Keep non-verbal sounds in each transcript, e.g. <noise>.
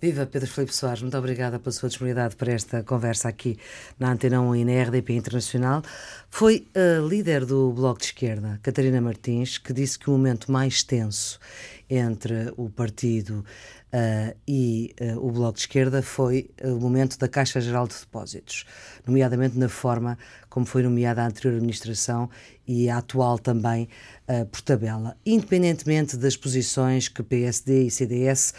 Viva Pedro Felipe Soares, muito obrigada pela sua disponibilidade para esta conversa aqui na Antena 1 e na RDP Internacional. Foi a líder do Bloco de Esquerda, Catarina Martins, que disse que o momento mais tenso entre o partido uh, e uh, o Bloco de Esquerda foi o momento da Caixa Geral de Depósitos, nomeadamente na forma como foi nomeada a anterior administração e a atual também uh, por tabela, independentemente das posições que PSD e CDS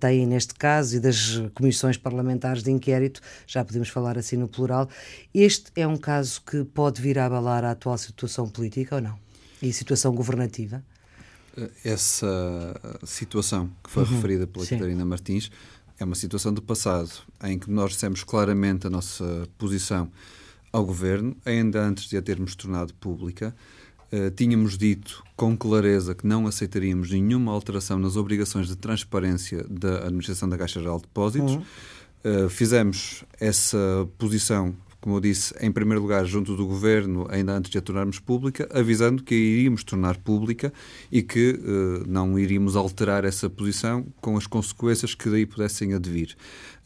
têm neste caso e das comissões parlamentares de inquérito, já podemos falar assim no plural, este é um caso que pode vir a abalar a atual situação política ou não? E situação governativa? Essa situação que foi uhum, referida pela sim. Catarina Martins é uma situação do passado, em que nós dissemos claramente a nossa posição ao governo, ainda antes de a termos tornado pública. Uh, tínhamos dito com clareza que não aceitaríamos nenhuma alteração nas obrigações de transparência da Administração da Caixa Geral de Depósitos. Uhum. Uh, fizemos essa posição como eu disse, em primeiro lugar, junto do Governo, ainda antes de a tornarmos pública, avisando que a iríamos tornar pública e que uh, não iríamos alterar essa posição com as consequências que daí pudessem advir.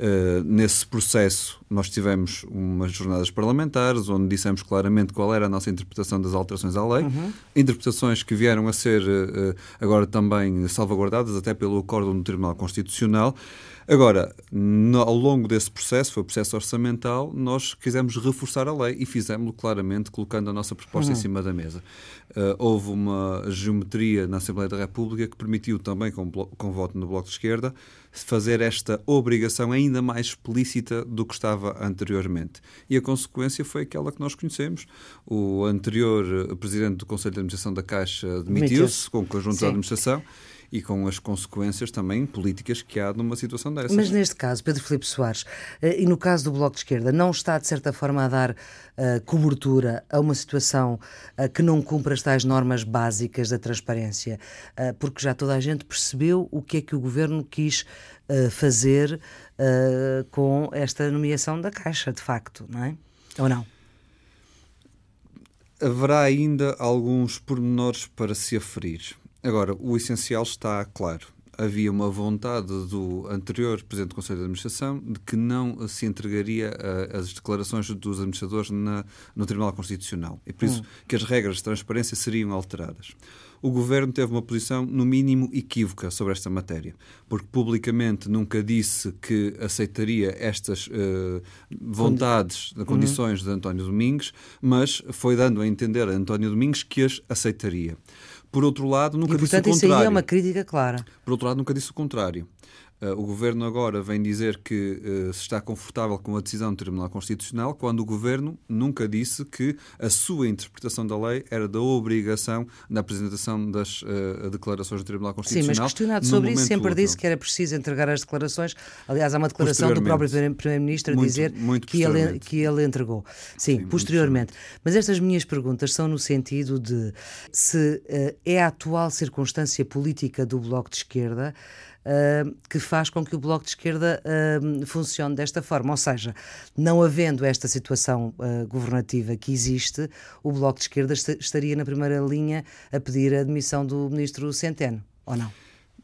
Uh, nesse processo, nós tivemos umas jornadas parlamentares onde dissemos claramente qual era a nossa interpretação das alterações à lei, uhum. interpretações que vieram a ser uh, agora também salvaguardadas até pelo acordo do Tribunal Constitucional. Agora, no, ao longo desse processo, foi o processo orçamental, nós quisemos reforçar a lei e fizemos-lo claramente, colocando a nossa proposta uhum. em cima da mesa. Uh, houve uma geometria na Assembleia da República que permitiu também, com, com voto no Bloco de Esquerda, fazer esta obrigação ainda mais explícita do que estava anteriormente. E a consequência foi aquela que nós conhecemos. O anterior eh, presidente do Conselho de Administração da Caixa demitiu-se com o conjunto Sim. da administração e com as consequências também políticas que há numa situação dessa. Mas neste caso, Pedro Filipe Soares, eh, e no caso do Bloco de Esquerda, não está de certa forma a dar uh, cobertura a uma situação uh, que não cumpre as tais normas básicas da transparência, uh, porque já toda a gente percebeu o que é que o governo quis fazer com esta nomeação da Caixa, de facto, não é? Ou não? Haverá ainda alguns pormenores para se aferir. Agora, o essencial está claro. Havia uma vontade do anterior Presidente do Conselho de Administração de que não se entregaria uh, as declarações dos administradores na, no Tribunal Constitucional. E por isso hum. que as regras de transparência seriam alteradas o governo teve uma posição, no mínimo, equívoca sobre esta matéria, porque publicamente nunca disse que aceitaria estas uh, vontades, uhum. condições de António Domingos, mas foi dando a entender a António Domingos que as aceitaria. Por outro lado, nunca e, disse portanto, o contrário. Isso aí é uma crítica clara. Por outro lado, nunca disse o contrário. Uh, o Governo agora vem dizer que uh, se está confortável com a decisão do Tribunal Constitucional, quando o Governo nunca disse que a sua interpretação da lei era da obrigação da apresentação das uh, declarações do Tribunal Constitucional. Sim, mas questionado sobre isso, sempre útil. disse que era preciso entregar as declarações. Aliás, há uma declaração do próprio Primeiro-Ministro a dizer muito que, ele, que ele entregou. Sim, Sim posteriormente. Mas estas minhas perguntas são no sentido de se é a atual circunstância política do Bloco de Esquerda que faz com que o Bloco de Esquerda uh, funcione desta forma. Ou seja, não havendo esta situação uh, governativa que existe, o Bloco de Esquerda estaria na primeira linha a pedir a admissão do ministro Centeno, ou não?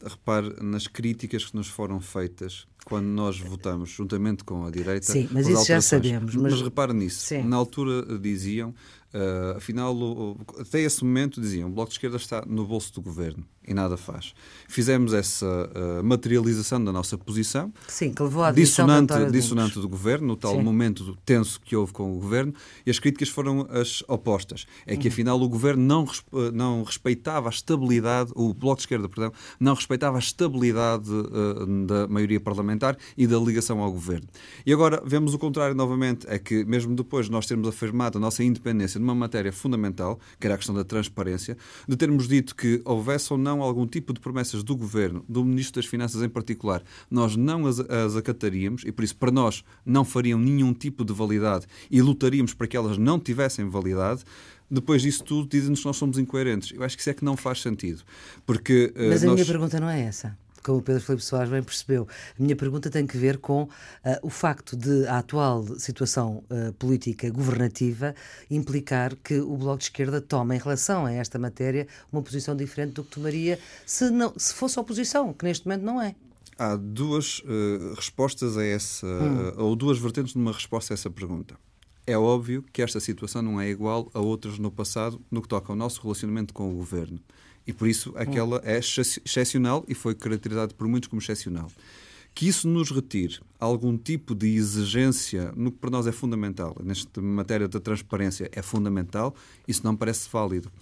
Repare nas críticas que nos foram feitas quando nós votamos juntamente com a direita. Sim, mas isso já sabemos. Mas, mas repare nisso. Sim. Na altura diziam Uh, afinal, o, até esse momento diziam o Bloco de Esquerda está no bolso do governo e nada faz. Fizemos essa uh, materialização da nossa posição. Sim, que levou à dissonante, dissonante do governo, no tal Sim. momento tenso que houve com o governo, e as críticas foram as opostas. É que, uhum. afinal, o governo não, não respeitava a estabilidade, o Bloco de Esquerda, perdão, não respeitava a estabilidade uh, da maioria parlamentar e da ligação ao governo. E agora vemos o contrário novamente, é que mesmo depois de nós termos afirmado a nossa independência numa matéria fundamental, que era a questão da transparência, de termos dito que houvesse ou não algum tipo de promessas do Governo, do Ministro das Finanças em particular, nós não as, as acataríamos e por isso para nós não fariam nenhum tipo de validade e lutaríamos para que elas não tivessem validade, depois disso tudo dizem-nos que nós somos incoerentes. Eu acho que isso é que não faz sentido. Porque, uh, Mas a nós... minha pergunta não é essa como o Pedro Filipe Soares bem percebeu. A minha pergunta tem que ver com uh, o facto de a atual situação uh, política governativa implicar que o Bloco de Esquerda toma, em relação a esta matéria, uma posição diferente do que tomaria se, não, se fosse oposição, que neste momento não é. Há duas uh, respostas a essa, hum. ou duas vertentes numa resposta a essa pergunta. É óbvio que esta situação não é igual a outras no passado no que toca ao nosso relacionamento com o governo. E por isso aquela é excepcional e foi caracterizada por muitos como excepcional. Que isso nos retire algum tipo de exigência no que para nós é fundamental, nesta matéria da transparência é fundamental, isso não parece válido.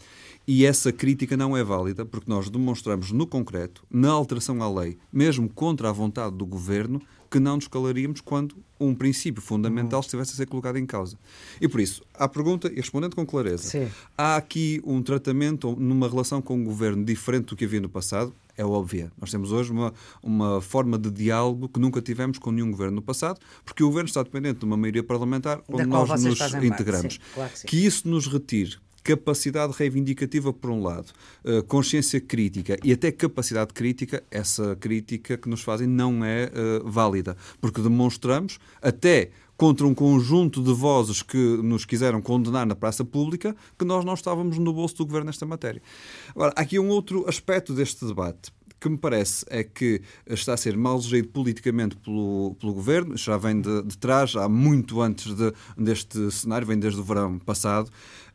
E essa crítica não é válida porque nós demonstramos no concreto, na alteração à lei, mesmo contra a vontade do governo, que não nos calaríamos quando um princípio fundamental estivesse a ser colocado em causa. E por isso, à pergunta, e respondendo com clareza, Sim. há aqui um tratamento numa relação com o governo diferente do que havia no passado? É óbvia. Nós temos hoje uma, uma forma de diálogo que nunca tivemos com nenhum governo no passado, porque o governo está dependente de uma maioria parlamentar onde nós nos integramos. Sim, claro que, que isso nos retire capacidade reivindicativa, por um lado, uh, consciência crítica e até capacidade crítica, essa crítica que nos fazem não é uh, válida, porque demonstramos, até contra um conjunto de vozes que nos quiseram condenar na praça pública, que nós não estávamos no bolso do governo nesta matéria. Agora, há aqui um outro aspecto deste debate que me parece é que está a ser mal gerido politicamente pelo, pelo governo, já vem de, de trás, há muito antes de, deste cenário, vem desde o verão passado,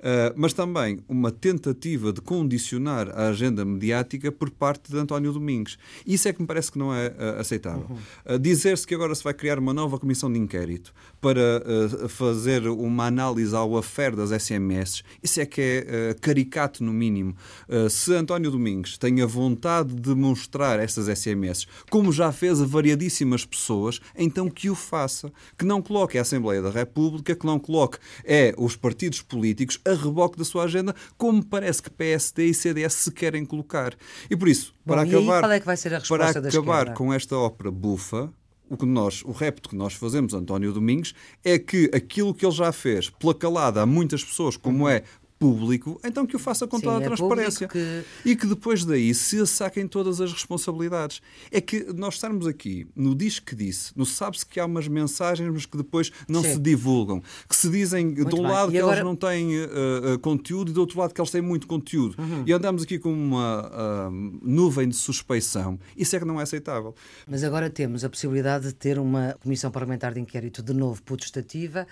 Uh, mas também uma tentativa de condicionar a agenda mediática por parte de António Domingos. Isso é que me parece que não é uh, aceitável. Uhum. Uh, Dizer-se que agora se vai criar uma nova comissão de inquérito para fazer uma análise ao affair das SMS, isso é que é caricato, no mínimo. se António Domingos tem a vontade de mostrar essas SMS, como já fez a variadíssimas pessoas, então que o faça. Que não coloque a Assembleia da República, que não coloque é, os partidos políticos a reboque da sua agenda, como parece que PSD e CDS se querem colocar. E por isso, Bom, para acabar, é que vai ser a resposta para acabar com esta ópera bufa, o que nós, o repto que nós fazemos, António Domingos, é que aquilo que ele já fez pela calada a muitas pessoas, como é público, então que o faça com Sim, toda a é transparência. Que... E que depois daí se saquem todas as responsabilidades. É que nós estarmos aqui no diz que disse, no sabe-se que há umas mensagens, mas que depois não Sim. se divulgam, que se dizem muito de um bem. lado e que agora... elas não têm uh, conteúdo e do outro lado que elas têm muito conteúdo. Uhum. E andamos aqui com uma uh, nuvem de suspeição. Isso é que não é aceitável. Mas agora temos a possibilidade de ter uma comissão parlamentar de inquérito de novo putestativa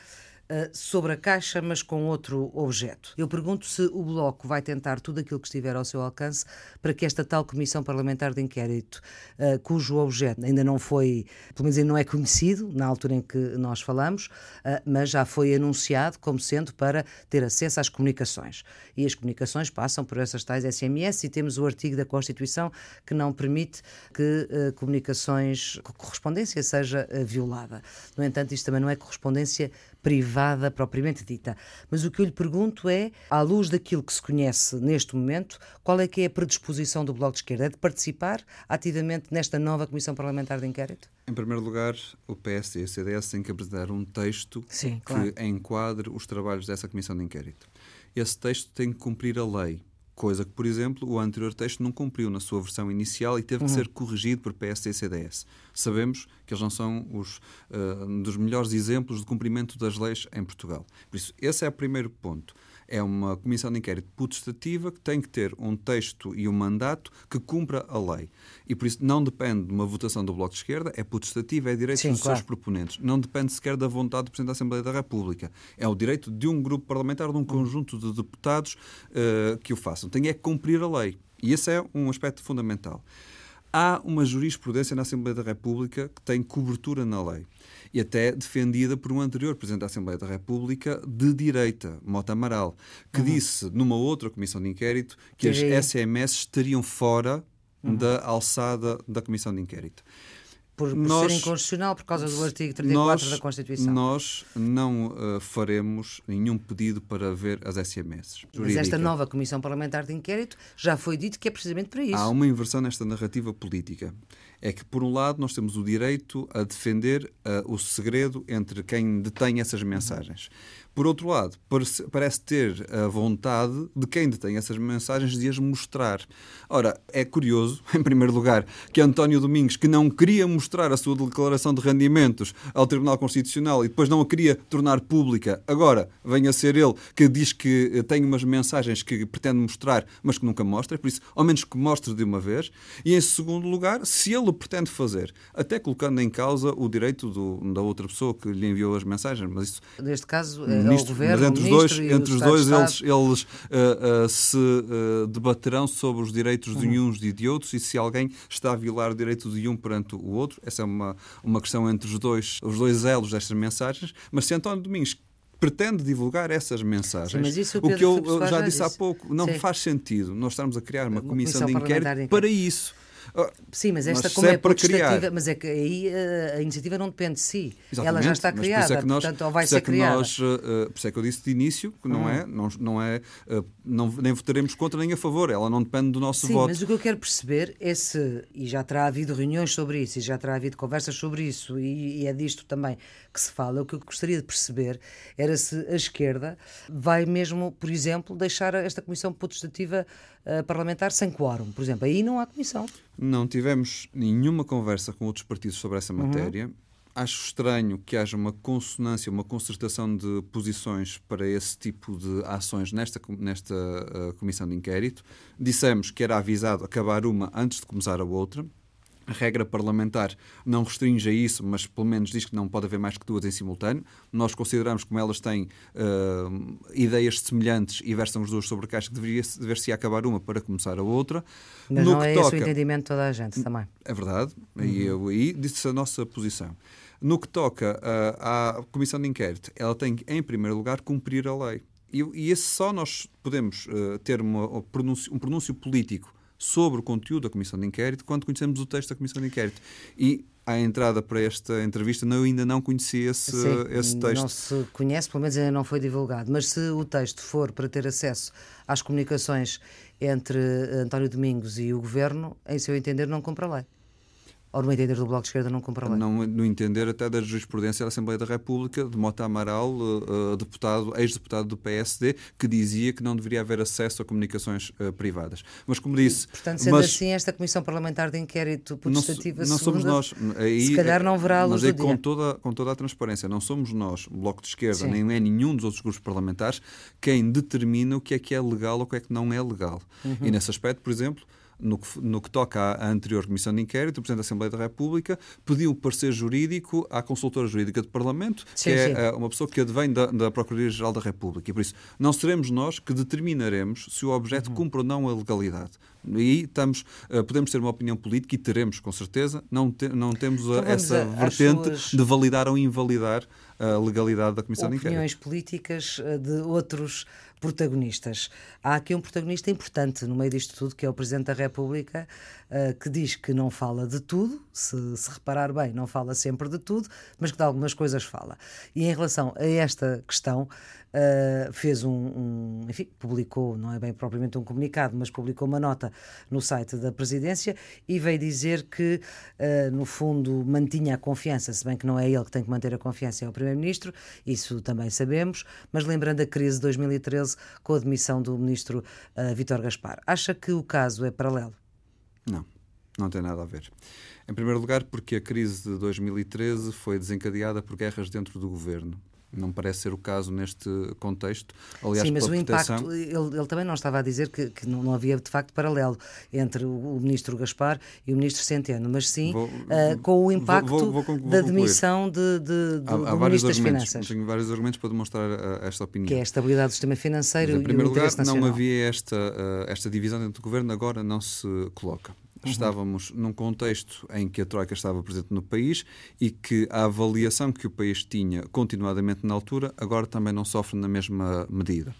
sobre a Caixa, mas com outro objeto. Eu pergunto se o Bloco vai tentar tudo aquilo que estiver ao seu alcance para que esta tal Comissão Parlamentar de Inquérito, uh, cujo objeto ainda não foi, pelo menos ainda não é conhecido, na altura em que nós falamos, uh, mas já foi anunciado como sendo para ter acesso às comunicações. E as comunicações passam por essas tais SMS e temos o artigo da Constituição que não permite que comunicações, correspondência seja violada. No entanto, isto também não é correspondência privada propriamente dita. Mas o que eu lhe pergunto é, à luz daquilo que se conhece neste momento, qual é que é a predisposição do Bloco de Esquerda? É de participar ativamente nesta nova Comissão Parlamentar de Inquérito? Em primeiro lugar, o PS e a CDS têm que apresentar um texto Sim, claro. que enquadre os trabalhos dessa Comissão de Inquérito. Esse texto tem que cumprir a lei Coisa que, por exemplo, o anterior texto não cumpriu na sua versão inicial e teve uhum. que ser corrigido por PSD e CDS. Sabemos que eles não são os uh, dos melhores exemplos de cumprimento das leis em Portugal. Por isso, esse é o primeiro ponto é uma comissão de inquérito putestativa que tem que ter um texto e um mandato que cumpra a lei. E por isso não depende de uma votação do Bloco de Esquerda, é putestativa, é direito Sim, dos claro. seus proponentes. Não depende sequer da vontade do Presidente da Assembleia da República. É o direito de um grupo parlamentar, de um conjunto de deputados uh, que o façam. Tem é que cumprir a lei. E esse é um aspecto fundamental. Há uma jurisprudência na Assembleia da República que tem cobertura na lei e até defendida por um anterior Presidente da Assembleia da República de direita, Mota Amaral, que uhum. disse numa outra comissão de inquérito que, as SMS estariam fora uhum. da alçada da comissão de inquérito. Por, por nós, ser inconstitucional por causa do artigo 34 nós, da Constituição. Nós não uh, faremos nenhum pedido para ver as SMS. Jurídica. Mas esta nova Comissão Parlamentar de Inquérito já foi dito que é precisamente para isso. Há uma inversão nesta narrativa política. É que, por um lado, nós temos o direito a defender uh, o segredo entre quem detém essas mensagens. Uhum. Por outro lado, parece ter a vontade de quem detém essas mensagens de as mostrar. Ora, é curioso, <laughs> em primeiro lugar, que António Domingos, que não queria mostrar a sua declaração de rendimentos ao Tribunal Constitucional e depois não a queria tornar pública, agora venha a ser ele que diz que eh, tem umas mensagens que pretende mostrar, mas que nunca mostra, por isso, ao menos que mostre de uma vez. E em segundo lugar, se ele ele pretende fazer, até colocando em causa o direito do, da outra pessoa que lhe enviou as mensagens. Mas isso, neste caso, é ministro, governo. Mas entre os dois, entre os dois eles, eles uh, uh, se uh, debaterão sobre os direitos de uhum. uns e de outros e se alguém está a violar o direito de um perante o outro. Essa é uma, uma questão entre os dois, os dois elos destas mensagens. Mas se António Domingos pretende divulgar essas mensagens. Sim, o, o, que eu, eu já disse há pouco, não Sim. faz sentido nós estarmos a criar uma, uma comissão, comissão de inquérito para isso. Ah, Sim, mas esta mas como é, é mas é que aí a, a, iniciativa não depende de si. Exatamente, Ela já está criada, é nós, portanto, ou vai ser é criada. Nós, uh, por isso é que eu disse de início que não hum. é, não, não é uh, não, nem votaremos contra nem a favor, ela não depende do nosso Sim, voto. mas o que eu quero perceber é se, e já terá havido reuniões sobre isso, e já terá havido conversas sobre isso, e, e é disto também que se fala, o que eu gostaria de perceber era se a esquerda vai mesmo, por exemplo, deixar esta comissão potestativa uh, parlamentar sem quórum, por exemplo. Aí não há comissão. Não tivemos nenhuma conversa com outros partidos sobre essa uhum. matéria. Uhum. Acho estranho que haja uma consonância, uma concertação de posições para esse tipo de ações nesta, nesta uh, comissão de inquérito. Dissemos que era avisado acabar uma antes de começar a outra. A regra parlamentar não restringe a isso, mas pelo menos diz que não pode haver mais que duas em simultâneo. Nós consideramos, como elas têm uh, ideias semelhantes e versam os dois sobre a caixa, que deveria dever-se acabar uma para começar a outra. Mas no não é toca... esse o entendimento de toda a gente também. É verdade, uhum. e eu aí disse a nossa posição. No que toca uh, à comissão de inquérito, ela tem que, em primeiro lugar, cumprir a lei. E, e esse só nós podemos uh, ter uma, um, pronúncio, um pronúncio político sobre o conteúdo da comissão de inquérito quando conhecemos o texto da comissão de inquérito. E à entrada para esta entrevista, eu ainda não conhecia esse, Sim, esse texto. Não se conhece, pelo menos ainda não foi divulgado. Mas se o texto for para ter acesso às comunicações entre António Domingos e o governo, em seu entender, não cumpre a lei ou no entender do Bloco de Esquerda não cumpre a lei? Não, no entender até da jurisprudência da Assembleia da República, de Mota Amaral, uh, deputado, ex-deputado do PSD, que dizia que não deveria haver acesso a comunicações uh, privadas. Mas como disse... Portanto, sendo mas, assim, esta Comissão Parlamentar de Inquérito Potestativa Não, não somos nós. Aí, se calhar não verá a luz mas aí, com toda, com toda a transparência, não somos nós, o Bloco de Esquerda, Sim. nem é nenhum dos outros grupos parlamentares, quem determina o que é que é legal ou o que é que não é legal. Uhum. E nesse aspecto, por exemplo, no que, no que toca à, anterior Comissão de Inquérito, o Presidente da Assembleia da República pediu o parecer jurídico à consultora jurídica do Parlamento, sim, que é sim. é uma pessoa que advém da, da Procuradoria-Geral da República. E por isso, não seremos nós que determinaremos se o objeto uhum. cumpre ou não a legalidade. E estamos, uh, podemos ter uma opinião política e teremos, com certeza, não, te, não temos então, essa vertente suas... de validar ou invalidar a legalidade da Comissão Opiniões de Inquérito. Opiniões políticas eh, de outros protagonistas. Há aqui um protagonista importante no meio disto tudo, que é o Presidente da República, uh, que diz que não fala de tudo, se, se, reparar bem, não fala sempre de tudo, mas que de algumas coisas fala. E em relação a esta questão, uh, fez um, um, enfim, publicou, não é bem propriamente um comunicado, mas publicou uma nota no site da Presidência e veio dizer que, uh, no fundo, mantinha a confiança, se bem que não é ele que tem que manter a confiança, é o Primeiro-Ministro, isso também sabemos, mas lembrando a crise de 2013 com a demissão do Ministro uh, Vítor Gaspar. Acha que o caso é paralelo? Não, não tem nada a ver. Em primeiro lugar, porque a crise de 2013 foi desencadeada por guerras dentro do governo. Não parece ser o caso neste contexto. Aliás, Sim, mas o impacto, ele, ele, também não estava a dizer que, que não, não, havia de facto paralelo entre o, o, ministro Gaspar e o ministro Centeno, mas sim vou, uh, com o impacto vou, vou, da demissão de, de, de, há, do há ministro das Finanças. Tenho vários argumentos para demonstrar uh, esta opinião. Que é a estabilidade do sistema financeiro mas, em primeiro lugar, nacional. não havia esta, uh, esta divisão dentro do governo, agora não se coloca. Uhum. Estávamos num contexto em que a Troika estava presente no país e que a avaliação que o país tinha continuadamente na altura agora também não sofre na mesma medida.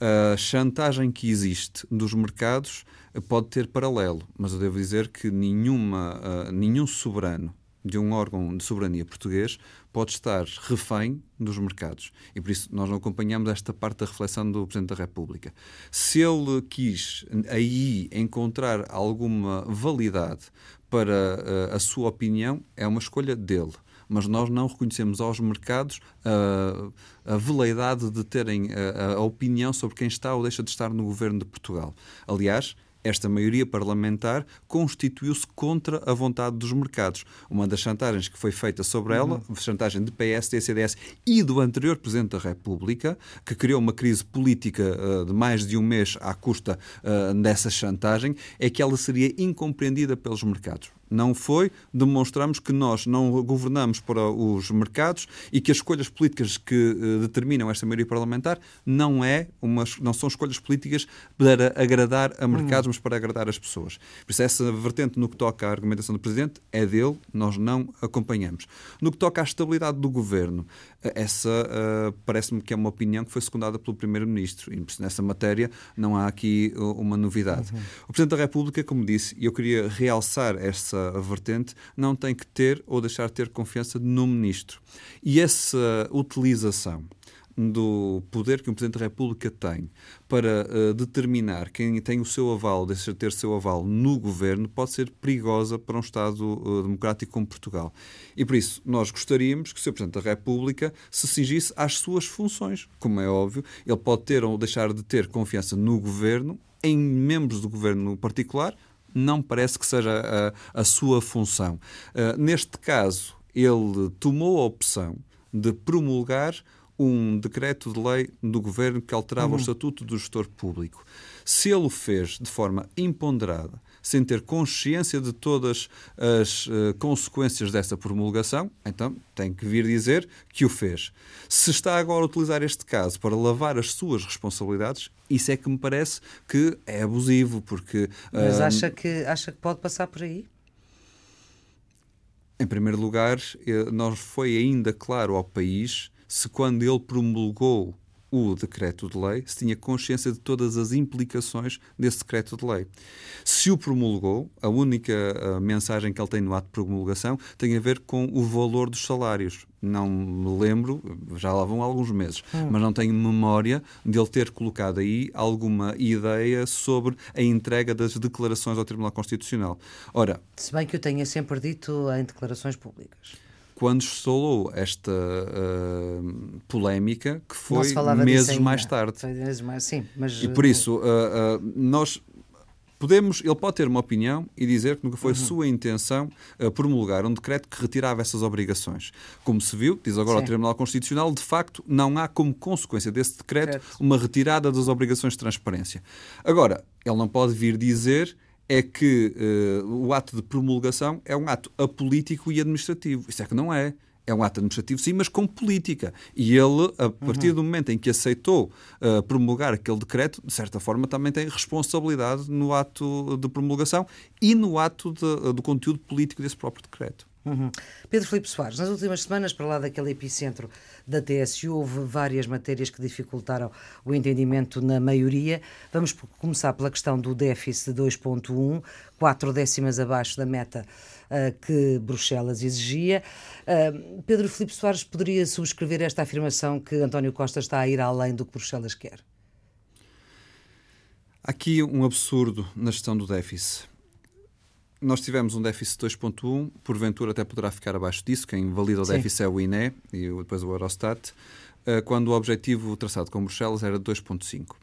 A chantagem que existe dos mercados pode ter paralelo, mas eu devo dizer que nenhuma, uh, nenhum soberano de um órgão de soberania português pode estar refém dos mercados. E por isso nós não acompanhamos esta parte da reflexão do Presidente da República. Se ele quis aí encontrar alguma validade para uh, a sua opinião, é uma escolha dele. Mas nós não reconhecemos aos mercados uh, a veleidade de terem uh, a opinião sobre quem está ou deixa de estar no governo de Portugal. Aliás, esta maioria parlamentar constituiu-se contra a vontade dos mercados. Uma das chantagens que foi feita sobre ela, uhum. chantagem de PSD, CDS e do anterior Presidente da República, que criou uma crise política uh, de mais de um mês à custa uh, dessa chantagem, é que ela seria incompreendida pelos mercados. Não foi. Demonstramos que nós não governamos para os mercados e que as escolhas políticas que uh, determinam esta maioria parlamentar não, é uma, não são escolhas políticas para agradar a mercados, uhum. mas para agradar as pessoas. Por isso, essa vertente no que toca à argumentação do Presidente é dele, nós não acompanhamos. No que toca à estabilidade do governo, eh, essa uh, parece-me que é uma opinião que foi secundada pelo Primeiro-Ministro. E nessa matéria não há aqui uma novidade. Uhum. O Presidente da República, como disse, e eu queria realçar essa vertente, não tem que ter ou deixar de ter confiança no Ministro. E essa utilização do poder que um Presidente da República tem para uh, determinar quem tem o seu aval, deixa de ter seu aval no governo, pode ser perigosa para um Estado uh, democrático como Portugal. E por isso, nós gostaríamos que o Sr. Presidente da República se cingisse às suas funções. Como é óbvio, ele pode ter ou deixar de ter confiança no governo, em membros do governo particular, não parece que seja a, a sua função. Uh, neste caso, ele tomou a opção de promulgar um decreto de lei do governo que alterava uhum. o estatuto do gestor público. Se ele o fez de forma imponderada, sem ter consciência de todas as uh, consequências dessa promulgação, então tem que vir dizer que o fez. Se está agora a utilizar este caso para lavar as suas responsabilidades, isso é que me parece que é abusivo, porque... Uh, Mas acha que, acha que pode passar por aí? Em primeiro lugar, eh, nós foi ainda claro ao país se quando ele promulgou o decreto de lei, se tinha consciência de todas as implicações desse decreto de lei. Se o promulgou, a única a mensagem que ele tem no ato de promulgação tem a ver com o valor dos salários. Não me lembro, já lá vão alguns meses, hum. mas não tenho memória de ele ter colocado aí alguma ideia sobre a entrega das declarações ao Tribunal Constitucional. Ora, se bem que eu tenha sempre dito em declarações públicas quando estourou esta uh, polémica que foi meses mais tarde. Foi meses mais, sim, mas, e por isso, uh, uh, nós podemos, ele pode ter uma opinião e dizer que nunca foi uhum. sua intenção uh, promulgar um decreto que retirava essas obrigações. Como se viu, diz agora Sim. o Tribunal Constitucional, de facto não há como consequência desse decreto, decreto uma retirada das obrigações de transparência. Agora, ele não pode vir dizer é que uh, o ato de promulgação é um ato apolítico e administrativo. Isso é que não é. É um ato administrativo, sim, mas com política. E ele, a partir uhum. do momento em que aceitou uh, promulgar aquele decreto, de certa forma também tem responsabilidade no ato de promulgação e no ato de, uh, do conteúdo político desse próprio decreto. Uhum. Pedro Filipe Soares, nas últimas semanas, para lá daquele epicentro da TSU, houve várias matérias que dificultaram o entendimento na maioria. Vamos começar pela questão do déficit de 2,1, quatro décimas abaixo da meta uh, que Bruxelas exigia. Uh, Pedro Filipe Soares poderia subscrever esta afirmação que António Costa está a ir além do que Bruxelas quer? Aqui um absurdo na gestão do déficit nós tivemos um déficit de 2,1, porventura até poderá ficar abaixo disso, quem valida o Sim. déficit é o INE e depois o Eurostat, eh, quando o objetivo traçado com Bruxelas era de 2,5.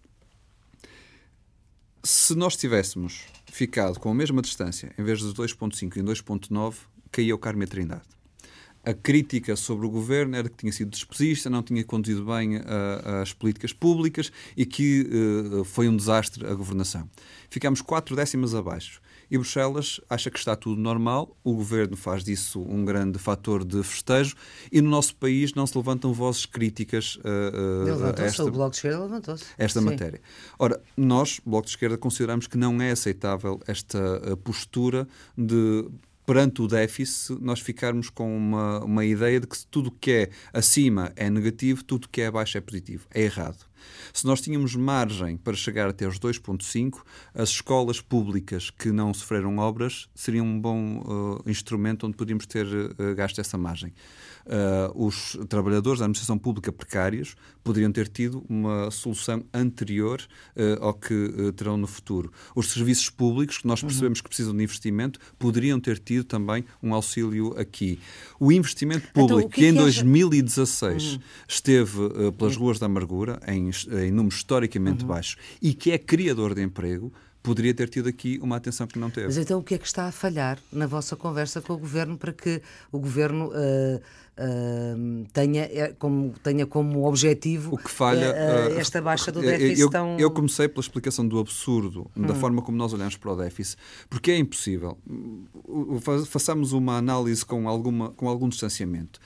Se nós tivéssemos ficado com a mesma distância, em vez de 2,5 em 2,9, caía o Carme Trindade. A crítica sobre o governo era que tinha sido despesista, não tinha conduzido bem as políticas públicas e que uh, foi um desastre a governação. Ficámos quatro décimas abaixo. E Bruxelas acha que está tudo normal, o governo faz disso um grande fator de festejo e no nosso país não se levantam vozes críticas uh, a esta, o Bloco de Esquerda levantou-se. esta matéria. Ora, nós, Bloco de Esquerda, consideramos que não é aceitável esta uh, postura de perante o déficit, nós ficarmos com uma, uma ideia de que tudo que é acima é negativo, tudo que é abaixo é positivo. É errado. Se nós tínhamos margem para chegar até os 2,5, as escolas públicas que não sofreram obras seriam um bom uh, instrumento onde podíamos ter uh, gasto essa margem. Uh, os trabalhadores da administração pública precários poderiam ter tido uma solução anterior ao que terão no futuro. Os serviços públicos, que nós uhum. percebemos uhum. que precisam de investimento, poderiam ter tido também um auxílio aqui. O investimento então, público, então, que, que, em 2016 uhum. esteve pelas ruas da amargura, em, em números historicamente uhum. baixos, e que é criador de emprego, poderia ter tido aqui uma atenção que não teve. Mas então o que é que está a falhar na vossa conversa com o Governo para que o Governo uh, uh, tenha, é, como, tenha como objetivo o que falha, uh, esta baixa do déficit eu, tão... eu comecei pela explicação do absurdo, hum. da forma como nós olhamos para o déficit, porque é impossível. Façamos uma análise com, alguma, com algum distanciamento.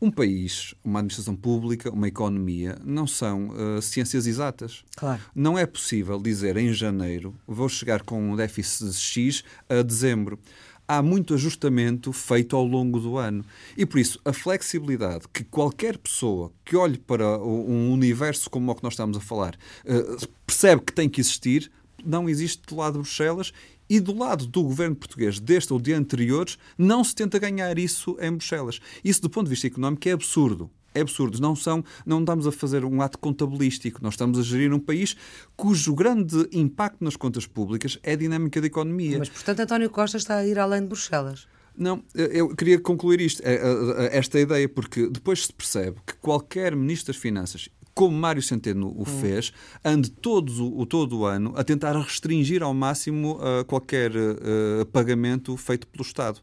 Um país, uma administração pública, uma economia, não são uh, ciências exatas. Claro. Não é possível dizer em janeiro vou chegar com um déficit X a dezembro. Há muito ajustamento feito ao longo do ano. E por isso, a flexibilidade que qualquer pessoa que olhe para um universo como o que nós estamos a falar uh, percebe que tem que existir, não existe do lado de Bruxelas e do lado do governo português, deste ou de anteriores, não se tenta ganhar isso em Bruxelas. Isso, do ponto de vista económico, é absurdo é absurdo. Não, são, não estamos a fazer um ato contabilístico, nós estamos a gerir um país cujo grande impacto nas contas públicas é a dinâmica da economia. Mas, portanto, António Costa está a ir além de Bruxelas. Não, eu queria concluir isto, é, é, é, esta ideia, porque depois se percebe que qualquer Ministro das Finanças, como Mário Centeno o hum. fez, ande todos, o, todo o ano a tentar restringir ao máximo uh, qualquer uh, pagamento feito pelo Estado.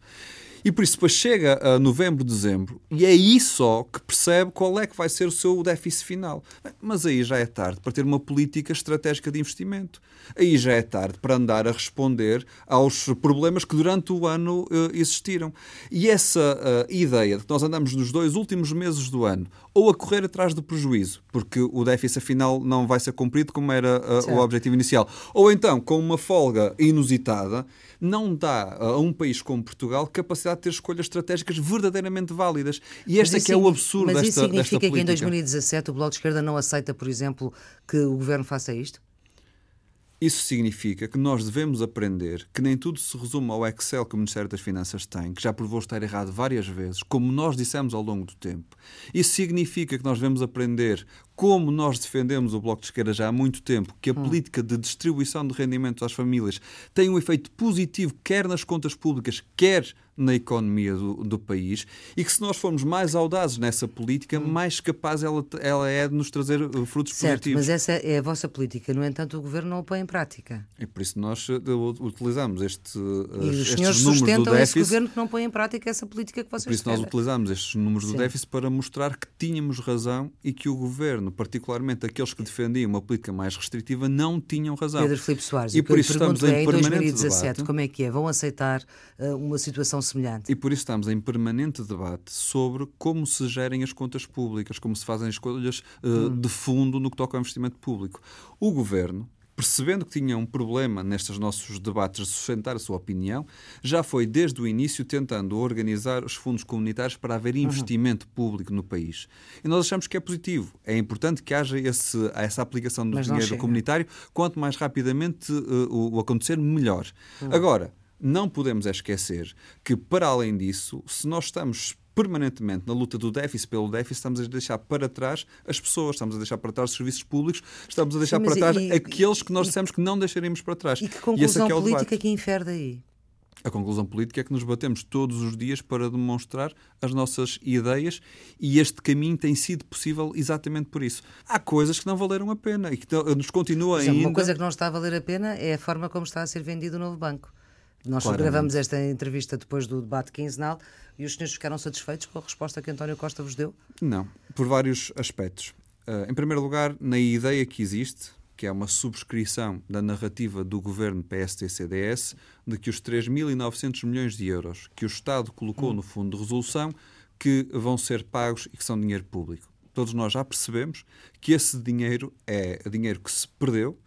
E por isso depois chega a novembro, dezembro e é aí só que percebe qual é que vai ser o seu déficit final. Mas aí já é tarde para ter uma política estratégica de investimento. Aí já é tarde para andar a responder aos problemas que durante o ano uh, existiram. E essa uh, ideia de que nós andamos nos dois últimos meses do ano ou a correr atrás do prejuízo, porque o déficit afinal não vai ser cumprido como era uh, o objetivo inicial, ou então com uma folga inusitada, não dá a um país como Portugal capacidade de ter escolhas estratégicas verdadeiramente válidas. E este é que é o absurdo mas desta, isso significa que em 2017 o Bloco de Esquerda não aceita, por exemplo, que o Governo faça isto? Isso significa que nós devemos aprender que nem tudo se resume ao Excel que o Ministério das Finanças tem, que já provou estar errado várias vezes, como nós dissemos ao longo do tempo. Isso significa que nós devemos aprender como nós defendemos o Bloco de Esquerda já há muito tempo, que a hum. política de distribuição de rendimentos às famílias tem um efeito positivo, quer nas contas públicas, quer na economia do, do país, e que se nós formos mais audazes nessa política, hum. mais capaz ela, ela é de nos trazer uh, frutos certo, positivos. Mas essa é a vossa política, no entanto, o governo não a põe em prática. E por isso nós uh, utilizamos este, uh, e os estes senhores números sustentam do déficit. esse governo que não põe em prática essa política que vocês Por isso nós utilizamos estes números Sim. do déficit para mostrar que tínhamos razão e que o governo, particularmente aqueles que defendiam uma política mais restritiva não tinham razão. Pedro Filipe Soares, e por isso estamos em, é, em 2017, debate, como é que é? Vão aceitar uh, uma situação semelhante? E por isso estamos em permanente debate sobre como se gerem as contas públicas, como se fazem escolhas uh, hum. de fundo no que toca ao investimento público. O governo percebendo que tinha um problema nestes nossos debates de sustentar a sua opinião, já foi desde o início tentando organizar os fundos comunitários para haver investimento uhum. público no país. E nós achamos que é positivo. É importante que haja esse, essa aplicação do Mas dinheiro comunitário. Quanto mais rapidamente uh, o, o, acontecer, melhor. Uhum. Agora, não podemos esquecer que, para além disso, se nós estamos permanentemente na luta do déficit pelo déficit, estamos a deixar para trás as pessoas, estamos a deixar para trás os serviços públicos, estamos a deixar Sim, para trás e, aqueles que nós dissemos que não deixaremos para trás. E que conclusão e é política que infere daí? A conclusão política é que nos batemos todos os dias para demonstrar as nossas ideias e este caminho tem sido possível exatamente por isso. Há coisas que não valeram a pena e que nos continua exemplo, ainda... Uma coisa que não está a valer a pena é a forma como está a ser vendido o novo banco. Nós Claramente. gravamos esta entrevista depois do debate quinzenal e os senhores ficaram satisfeitos com a resposta que António Costa vos deu? Não, por vários aspectos. Uh, em primeiro lugar, na ideia que existe, que é uma subscrição da narrativa do governo PST-CDS, de que os 3.900 milhões de euros que o Estado colocou hum. no fundo de resolução que vão ser pagos e que são dinheiro público. Todos nós já percebemos que esse dinheiro é dinheiro que se perdeu,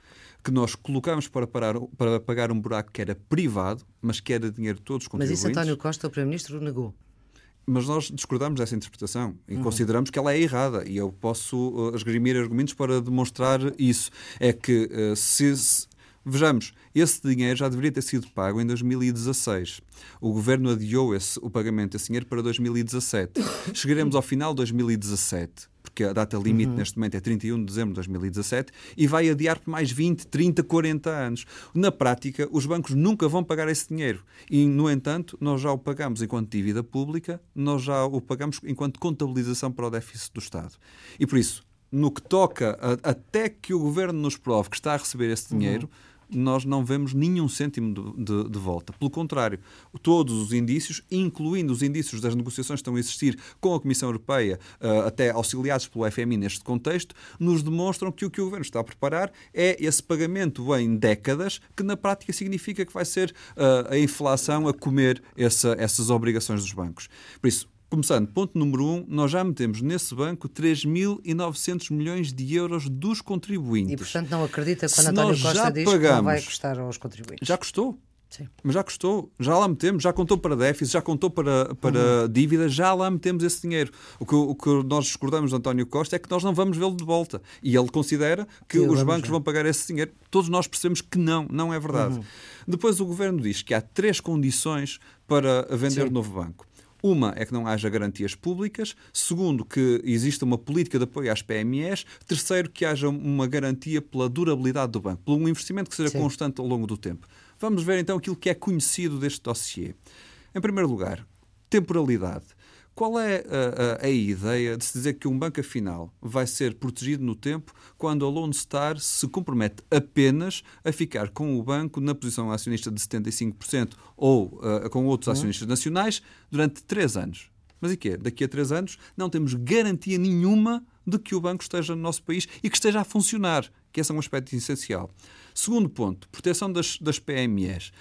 que nós colocámos para, parar, para pagar um buraco que era privado, mas que era dinheiro de todos os contribuintes. Mas isso António Costa, o Primeiro-Ministro, negou. Mas nós discordamos dessa interpretação e uhum. consideramos que ela é errada. E eu posso uh, esgrimir argumentos para demonstrar isso. É que uh, se, se Vejamos, esse dinheiro já deveria ter sido pago em 2016. O governo adiou esse, o pagamento desse dinheiro para 2017. <laughs> Chegaremos ao final de 2017 porque a data limite uhum. neste momento é 31 de dezembro de 2017, e vai adiar por mais 20, 30, 40 anos. Na prática, os bancos nunca vão pagar esse dinheiro. E, no entanto, nós já o pagamos enquanto dívida pública, nós já o pagamos enquanto contabilização para o déficit do Estado. E por isso, no que toca a, até que o governo nos prove que está a receber esse dinheiro, uhum nós não vemos nenhum cêntimo de, de, de, volta. Pelo contrário, todos os indícios, incluindo os indícios das negociações que estão a existir com a Comissão Europeia, uh, até auxiliados pelo FMI neste contexto, nos demonstram que o que o Governo está a preparar é esse pagamento em décadas, que na prática significa que vai ser uh, a inflação a comer essa, essas obrigações dos bancos. Por isso, Começando, ponto número um, nós já metemos nesse banco 3.900 milhões de euros dos contribuintes. E, portanto, não acredita quando Se António Costa diz pagamos, que não vai custar aos contribuintes. Já custou. Sim. Mas já custou, já lá metemos, já contou para déficit, já contou para, para uhum. dívida, já lá metemos esse dinheiro. O que, o que nós discordamos de António Costa é que nós não vamos vê-lo de volta. E ele considera que os bancos vão pagar esse dinheiro. Todos nós percebemos que não, não é verdade. Uhum. Depois o governo diz que há três condições para vender o novo banco. Uma é que não haja garantias públicas. Segundo, que exista uma política de apoio às PMEs. Terceiro, que haja uma garantia pela durabilidade do banco, por um investimento que seja Sim. constante ao longo do tempo. Vamos ver então aquilo que é conhecido deste dossiê. Em primeiro lugar, temporalidade. Qual é a, a, a, ideia de se dizer que um banco afinal vai ser protegido no tempo quando a Lone Star se compromete apenas a ficar com o banco na posição acionista de 75% ou uh, com outros uhum. acionistas nacionais durante três anos? Mas e quê? Daqui a três anos não temos garantia nenhuma de que o banco esteja no nosso país e que esteja a funcionar, que esse é um aspecto essencial. Segundo ponto, proteção das, das PMEs.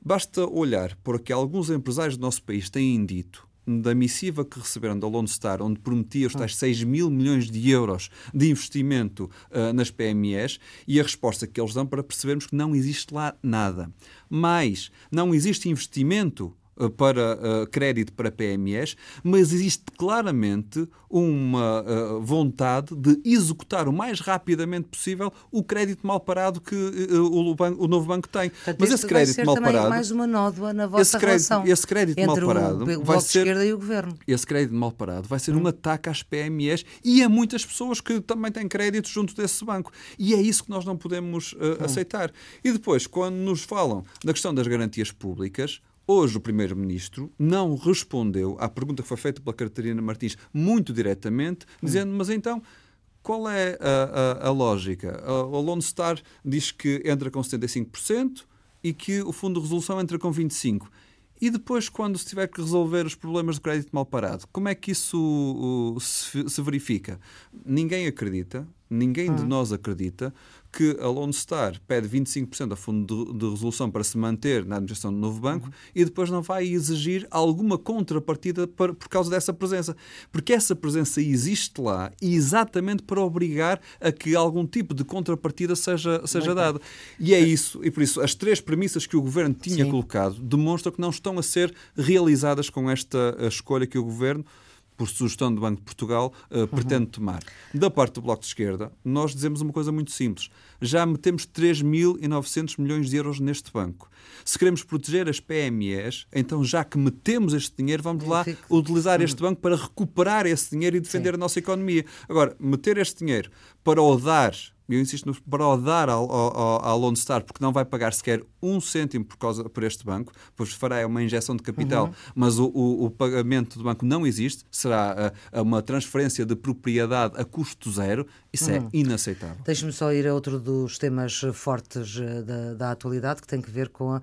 Basta olhar por que alguns empresários do nosso país têm dito da missiva que receberam da Lone Star, onde prometia os tais 6 mil milhões de euros de investimento uh, nas PMEs, e a resposta que eles dão para percebermos que não existe lá nada. Mais, não existe investimento para uh, crédito para PMEs, mas existe claramente uma uh, vontade de executar o mais rapidamente possível o crédito mal parado que uh, o, banco, o, novo banco tem. Portanto, mas esse crédito mal parado mais uma nódoa na vossa esse crédito, relação esse crédito entre mal parado o, vai ser e o governo. Esse crédito mal parado vai ser hum. um ataque às PMEs e a muitas pessoas que também têm créditos junto desse banco. E é isso que nós não podemos hum. aceitar. E depois, quando nos falam da questão das garantias públicas, Hoje o Primeiro-Ministro não respondeu à pergunta que foi feita pela Catarina Martins muito diretamente, dizendo, mas então qual é a, a, a lógica? A Lone Star diz que entra com 75% e que o Fundo de Resolução entra com 25%. E depois, quando se tiver que resolver os problemas de crédito mal parado, como é que isso uh, se, verifica? Ninguém acredita, ninguém de hum. nós acredita que a Lone Star pede 25% ao fundo de, de, resolução para se manter na administração do novo banco uhum. e depois não vai exigir alguma contrapartida por, por causa dessa presença. Porque essa presença existe lá exatamente para obrigar a que algum tipo de contrapartida seja, seja dada. E é isso, e por isso as três premissas que o governo tinha Sim. colocado demonstram que não estão a ser realizadas com esta escolha que o governo por sugestão do Banco de Portugal, uh, pretende tomar. Da parte do Bloco de Esquerda, nós dizemos uma coisa muito simples. Já metemos 3.900 milhões de euros neste banco. Se queremos proteger as PMEs, então já que metemos este dinheiro, vamos lá utilizar este banco para recuperar esse dinheiro e defender Sim. a nossa economia. Agora, meter este dinheiro para o dar eu insisto, para o dar ao, ao, ao Lone Star, porque não vai pagar sequer um cêntimo por, causa, por este banco, pois fará uma injeção de capital, uhum. mas o, o, o, pagamento do banco não existe, será a, a uma transferência de propriedade a custo zero, isso é uhum. é inaceitável. Deixe-me só ir a outro dos temas fortes eh, da, da atualidade, que tem que ver com a,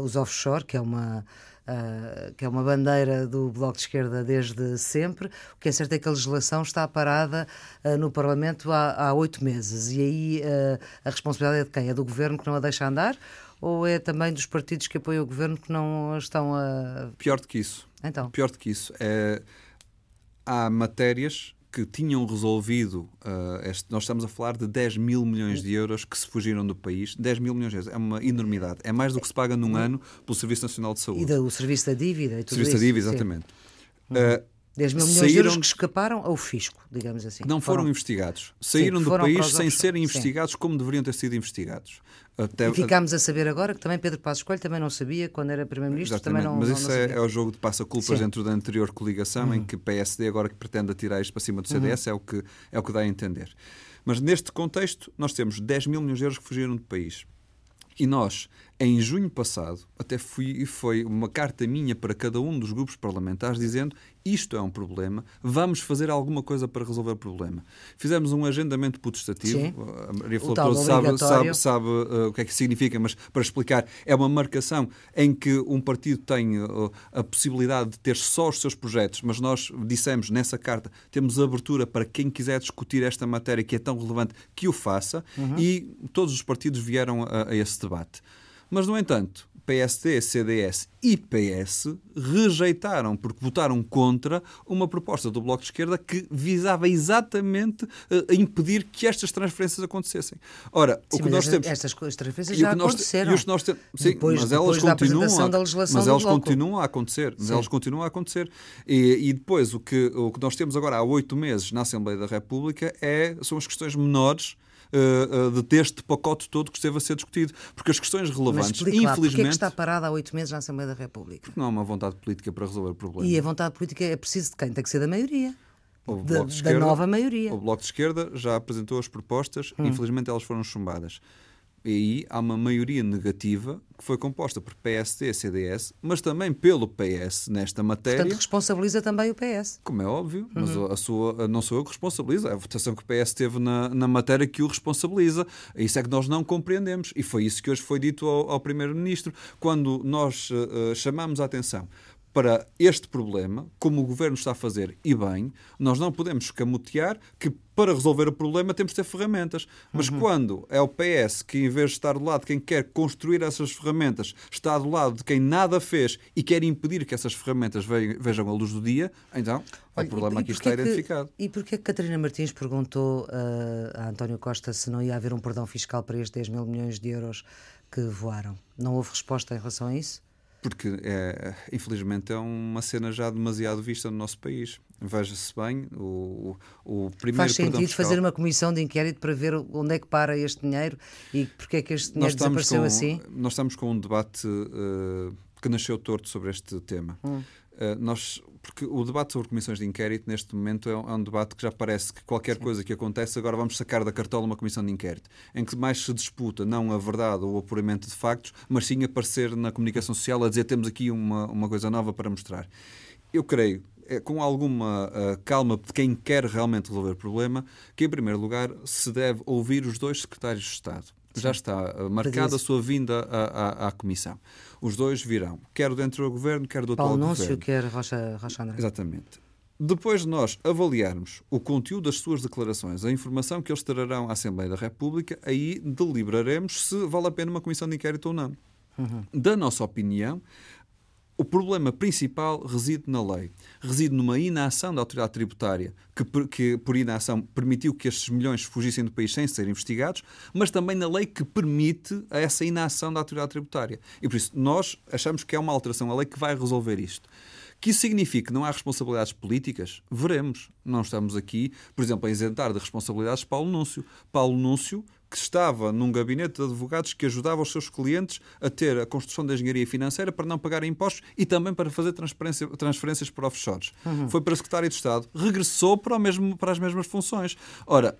os offshore, que é uma uh, que é uma bandeira do Bloco de Esquerda desde sempre. O que é certo é que a legislação está parada uh, no Parlamento há oito meses e aí uh, a responsabilidade é de quem? É do Governo que não a deixa andar? Ou é também dos partidos que apoiam o Governo que não estão a... Pior do que isso. Então. Pior do que isso. É... Há matérias que tinham resolvido, uh, este, nós estamos a falar de 10 mil milhões de euros que se fugiram do país. 10 mil milhões de euros é uma enormidade. É mais do que se paga num ano pelo Serviço Nacional de Saúde. E do Serviço da Dívida e tudo Serviço isso. da Dívida, exatamente. Uh, 10 mil milhões saíram, de euros que escaparam ao fisco, digamos assim. Não foram, foram investigados. Saíram sim, do país sem serem investigados sim. como deveriam ter sido investigados. Até... E ficámos a saber agora que também Pedro Passos Coelho também não sabia quando era Primeiro-Ministro. Também não, Mas não, isso não é, é, o jogo de passa-culpas dentro da anterior coligação, uhum. em que PSD agora que pretende atirar isto para cima do CDS uhum. é, o que, é o que dá a entender. Mas neste contexto, nós temos 10 mil milhões de euros que fugiram do país. E nós, em junho passado, até fui, foi uma carta minha para cada um dos grupos parlamentares dizendo isto é um problema, vamos fazer alguma coisa para resolver o problema. Fizemos um agendamento putestativo, Sim. a Maria Flor sabe, sabe, sabe uh, o que é que significa, mas para explicar, é uma marcação em que um partido tem uh, a possibilidade de ter só os seus projetos, mas nós dissemos nessa carta, temos abertura para quem quiser discutir esta matéria que é tão relevante que o faça, uhum. e todos os partidos vieram a, a esse debate. Mas, no entanto, PSD, CDS e PS rejeitaram, porque votaram contra uma proposta do Bloco de Esquerda que visava exatamente uh, impedir que estas transferências acontecessem. Ora, sim, o que nós temos. Estas transferências já aconteceram. Nós, nós sim, depois, mas elas continuam a, mas elas continuam a acontecer. Mas elas continuam a acontecer. E, e, depois, o que, o que nós temos agora há oito meses na Assembleia da República é, são as questões menores uh, uh, deste pacote todo que esteve a ser discutido. Porque as questões relevantes, Mas infelizmente. Lá, é que está parada há oito meses na Assembleia da República? Porque não há uma vontade política para resolver o problema. E a vontade política é preciso de quem? Tem que ser da maioria. Da, esquerda, da, nova maioria. O Bloco de Esquerda já apresentou as propostas, hum. infelizmente elas foram chumbadas. E aí há uma maioria negativa que foi composta por PSD e CDS, mas também pelo PS nesta matéria. Portanto, responsabiliza também o PS. Como é óbvio, uhum. mas a sua, não sou eu que responsabilizo, é a votação que o PS teve na, na matéria que o responsabiliza. Isso é que nós não compreendemos. E foi isso que hoje foi dito ao, ao Primeiro-Ministro, quando nós uh, chamamos a atenção para este problema, como o governo está a fazer, e bem, nós não podemos escamotear que para resolver o problema temos de ter ferramentas. Mas uhum. quando é o PS que, em vez de estar do lado de quem quer construir essas ferramentas, está do lado de quem nada fez e quer impedir que essas ferramentas vejam a luz do dia, então Olha, o problema aqui está que, identificado. E porquê que Catarina Martins perguntou uh, a António Costa se não ia haver um perdão fiscal para estes 10 mil milhões de euros que voaram? Não houve resposta em relação a isso? Porque é, infelizmente é uma cena já demasiado vista no nosso país. Veja-se bem, o, o primeiro Faz sentido fiscal... fazer uma comissão de inquérito para ver onde é que para este dinheiro e porque é que este dinheiro desapareceu com, assim? Nós estamos com um debate uh, que nasceu torto sobre este tema. Hum. Uh, nós porque o debate sobre comissões de inquérito, neste momento, é um, é um debate que já parece que qualquer Sim. coisa que acontece, agora vamos sacar da cartola uma comissão de inquérito, em que mais se disputa não a verdade ou o apuramento de factos, mas sim aparecer na comunicação social a dizer temos aqui uma, uma coisa nova para mostrar. Eu creio é, com alguma uh, calma de quem quer realmente resolver o problema, que em primeiro lugar se deve ouvir os dois secretários de Estado. Sim. Já está uh, marcada a sua vinda à, à, à, Comissão. Os dois virão, quer dentro do Governo, quer do atual Paulo Governo. Núncio, quer Rocha, Rocha. Exatamente. Depois de nós avaliarmos o conteúdo das suas declarações, a informação que eles trarão à Assembleia da República, aí deliberaremos se vale a pena uma comissão de inquérito ou não. Uhum. Da nossa opinião, o problema principal reside na lei. Reside numa inação da autoridade tributária, que, que, por inação permitiu que estes milhões fugissem do país sem ser investigados, mas também na lei que permite essa inação da autoridade tributária. E por isso nós achamos que é uma alteração à lei que vai resolver isto. Que isso signifique que não há responsabilidades políticas? Veremos. Não estamos aqui, por exemplo, a isentar de responsabilidades Paulo Núncio. Paulo Núncio que estava num gabinete de advogados que ajudava os seus clientes a ter a construção da engenharia financeira para não pagarem impostos e também para fazer transferências para offshores. Uhum. Foi para secretário de Estado, regressou para, mesmo, para as mesmas funções. Ora,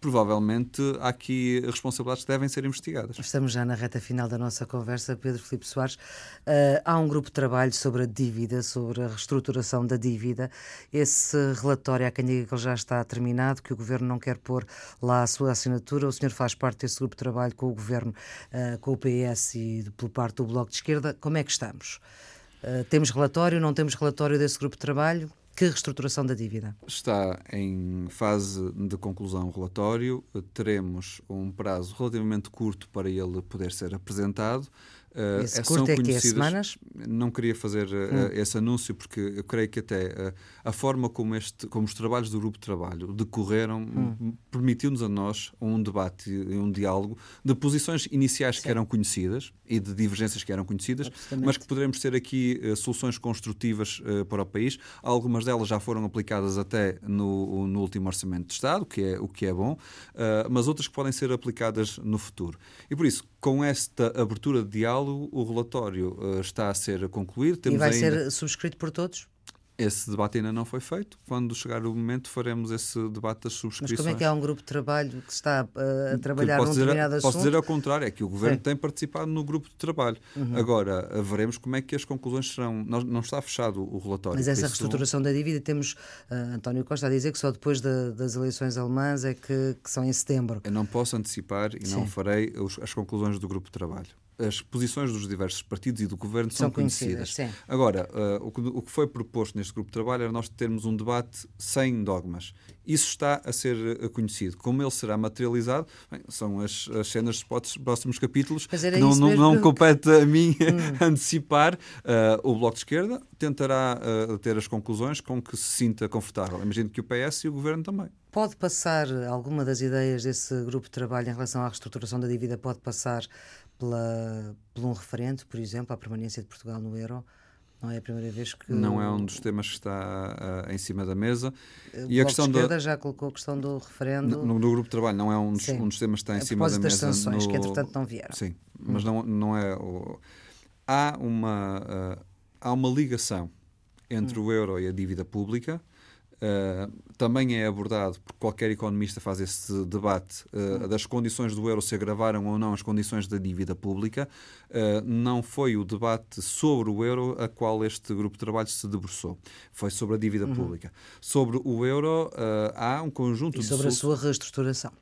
provavelmente há aqui responsabilidades que devem ser investigadas. Estamos já na reta final da nossa conversa, Pedro Filipe Soares. Uh, há um grupo de trabalho sobre a dívida, sobre a reestruturação da dívida. Esse relatório, há quem diga que ele já está terminado, que o Governo não quer pôr lá a sua assinatura. O senhor faz parte desse grupo de trabalho com o Governo, uh, com o PS e por parte do Bloco de Esquerda. Como é que estamos? Uh, temos relatório, não temos relatório desse grupo de trabalho? Que reestruturação da dívida? Está em fase de conclusão o relatório. Teremos um prazo relativamente curto para ele poder ser apresentado. Uh, Esse curto é que é semanas? Não queria fazer uh, hum. esse anúncio porque eu creio que até uh, a forma como, este, como os trabalhos do grupo de trabalho decorreram hum. permitiu-nos a nós um debate um diálogo de posições iniciais Sim. que eram conhecidas e de divergências que eram conhecidas, mas que poderemos ter aqui soluções construtivas para o país. Algumas delas já foram aplicadas até no, no último Orçamento de Estado, que é, o que é bom, mas outras que podem ser aplicadas no futuro. E por isso, com esta abertura de diálogo, o relatório uh, está a ser concluído. Temos e vai ainda... ser subscrito por todos? Esse debate ainda não foi feito. Quando chegar o momento, faremos esse debate das subscrições. Mas como é que há um grupo de trabalho que está uh, a trabalhar num dizer, determinado assunto? Posso dizer ao contrário, é que o Governo Sim. tem participado no grupo de trabalho. Uhum. Agora, veremos como é que as conclusões serão. Não, não está fechado o relatório. Mas essa isso... reestruturação da dívida, temos uh, António Costa a dizer que só depois de, das eleições alemãs é que, que, são em setembro. Eu não posso antecipar e Sim. não farei os, as conclusões do grupo de trabalho as posições dos diversos partidos e do governo são, são conhecidas. conhecidas. Agora, uh, o, que, o, que, foi proposto neste grupo de trabalho era nós termos um debate sem dogmas. Isso está a ser uh, conhecido. Como ele será materializado, bem, são as, as cenas dos próximos capítulos. que não, não, não compete a mim <laughs> hum. antecipar. Uh, o Bloco de Esquerda tentará ter as conclusões com que se sinta confortável. Imagino que o PS e o governo também. Pode passar alguma das ideias desse grupo de trabalho em relação à reestruturação da dívida, pode passar pela, por um referente, por exemplo, à permanência de Portugal no euro. Não é a primeira vez que. Não é um dos temas que está uh, em cima da mesa. O e a questão da. já colocou a questão do referendo. No, no, grupo de trabalho, não é um dos, um dos temas que está em cima da mesa. das sanções, no... que entretanto não vieram. Sim, mas hum. não, não é. O... Há, uma, uh, há uma ligação entre hum. o euro e a dívida pública Uh, também é abordado, porque qualquer economista faz esse debate uh, das condições do euro se agravaram ou não as condições da dívida pública. Uh, não foi o debate sobre o euro a qual este grupo de trabalho se debruçou. Foi sobre a dívida uhum. pública. Sobre o euro, há um conjunto e de. sobre a sua reestruturação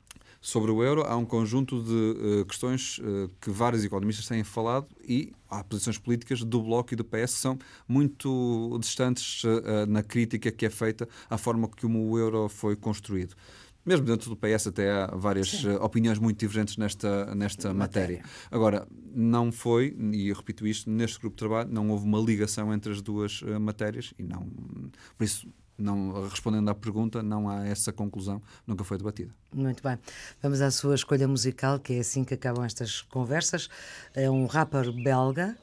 sobre o euro, há um conjunto de uh, questões uh, que vários economistas têm falado e há posições políticas do Bloco e do PS que são muito distantes uh, na crítica que é feita à forma como o euro foi construído. Mesmo dentro do PS até há várias opiniões muito divergentes nesta, nesta matéria. matéria. Agora, não foi, e eu repito isto, neste grupo de trabalho não houve uma ligação entre as duas matérias e não... Por isso, não, respondendo à pergunta, não há essa conclusão, nunca foi debatida. Muito bem. Vamos à sua escolha musical, que é assim que acabam estas conversas. É um rapper belga,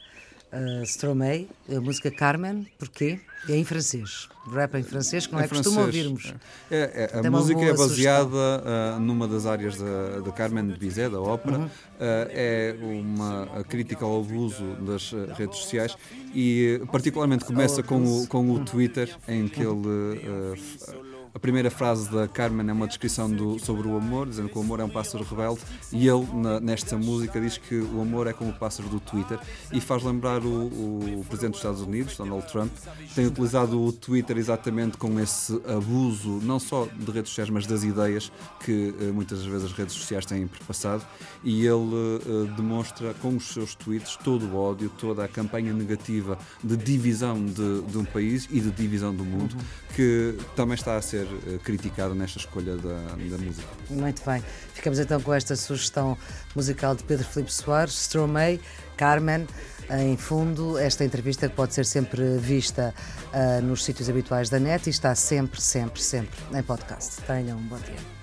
uh, Stromae, a música Carmen, porquê? É em francês. Rap em francês, que não é, é costume ouvirmos. É, é, a música é baseada uh, numa das áreas da, da Carmen de Bizet, da ópera. Uhum. Uh, é uma crítica ao abuso das uh, redes sociais e, particularmente, começa com o, com o Twitter, em que ele a primeira frase da Carmen é uma descrição do, sobre o amor, dizendo que o amor é um pássaro rebelde, e ele, na, nesta música, diz que o amor é como o pássaro do Twitter, e faz lembrar o, o presidente dos Estados Unidos, Donald Trump, tem utilizado o Twitter exatamente com esse abuso, não só de redes sociais, mas das ideias que eh, muitas vezes as redes sociais têm perpassado, e ele uh, demonstra com os seus tweets todo o ódio, toda a campanha negativa de divisão de, de um país e de divisão do mundo, uhum. que também está a ser ser uh, criticado nesta escolha da, da música. Muito bem. Ficamos então com esta sugestão musical de Pedro Filipe Soares, Stromae, Carmen. Em fundo, esta entrevista que pode ser sempre vista uh, nos sítios habituais da net e está sempre, sempre, sempre em podcast. Tenham um bom dia.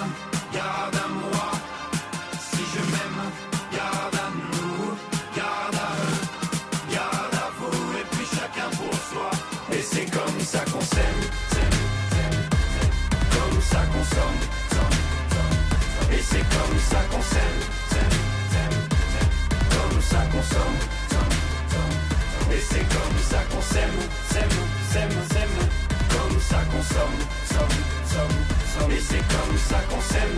Et c'est comme ça qu'on s'aime, comme ça qu'on somme. Et c'est comme ça qu'on s'aime, s'aime, s'aime, s'aime. Comme ça qu'on somme, somme, somme. Et c'est comme ça qu'on s'aime,